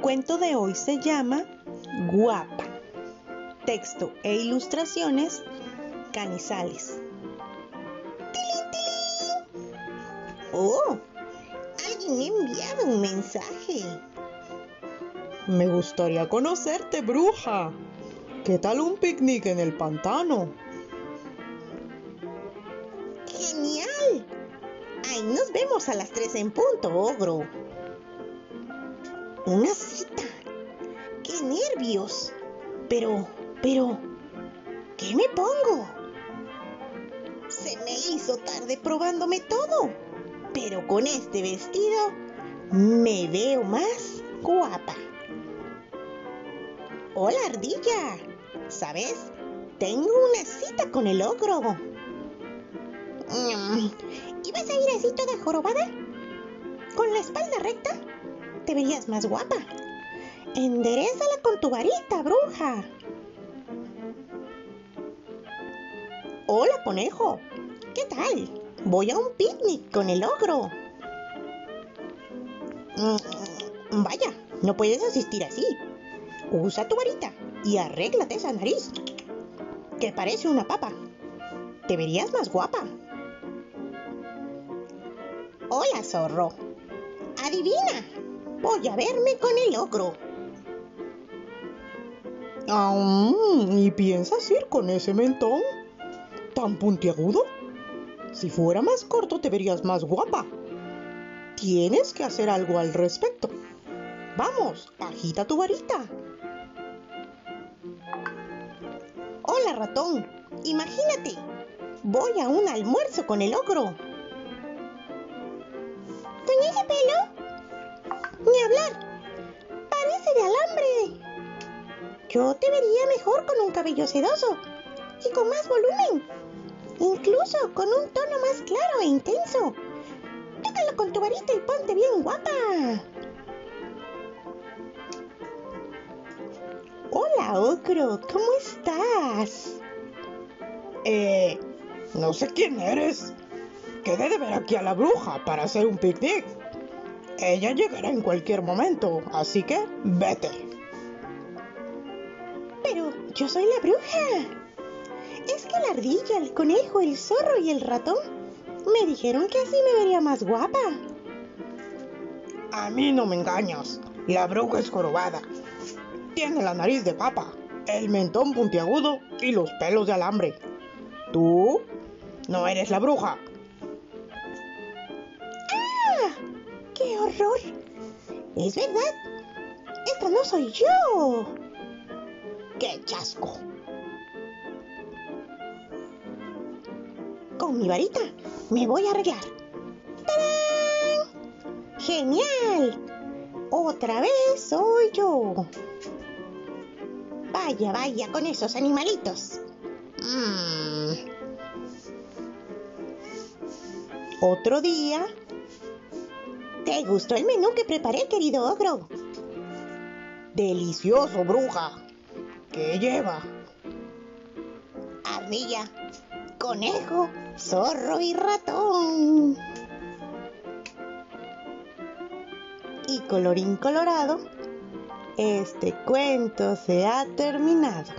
cuento de hoy se llama Guapa. Texto e ilustraciones Canizales. Oh, alguien me ha enviado un mensaje. Me gustaría conocerte, bruja. ¿Qué tal un picnic en el pantano? ¡Genial! Ay, nos vemos a las 3 en punto, ogro. Una cita. ¡Qué nervios! Pero, pero, ¿qué me pongo? Se me hizo tarde probándome todo, pero con este vestido me veo más guapa. Hola, ardilla. ¿Sabes? Tengo una cita con el ogro. Mm, ¿Ibas a ir así toda jorobada? ¿Con la espalda recta? Te verías más guapa. Enderezala con tu varita, bruja. Hola, conejo. ¿Qué tal? Voy a un picnic con el ogro. Mm, vaya, no puedes asistir así. Usa tu varita y arréglate esa nariz, que parece una papa. Te verías más guapa. Hola, zorro. Adivina, voy a verme con el ogro. Aún, ¿y piensas ir con ese mentón? ¿Tan puntiagudo? Si fuera más corto te verías más guapa. Tienes que hacer algo al respecto. Vamos, agita tu varita. Hola, ratón. Imagínate, voy a un almuerzo con el ogro. ¿Con ese pelo? Ni hablar. Parece de alambre. Yo te vería mejor con un cabello sedoso y con más volumen. Incluso con un tono más claro e intenso. Tócalo con tu varita y ponte bien guapa. Hola, ogro. ¿Cómo estás? Eh, no sé quién eres. Quedé de ver aquí a la bruja para hacer un picnic. Ella llegará en cualquier momento, así que vete. Pero yo soy la bruja. Es que la ardilla, el conejo, el zorro y el ratón me dijeron que así me vería más guapa. A mí no me engañas. La bruja es jorobada. Tiene la nariz de papa, el mentón puntiagudo y los pelos de alambre. Tú no eres la bruja. ¡Qué horror! Es verdad. Esta no soy yo. ¡Qué chasco! Con mi varita me voy a arreglar. ¡Tarán! ¡Genial! Otra vez soy yo. Vaya, vaya con esos animalitos. Mm. Otro día. ¿Te gustó el menú que preparé, querido ogro? Delicioso, bruja. ¿Qué lleva? Ardilla, conejo, zorro y ratón. Y colorín colorado, este cuento se ha terminado.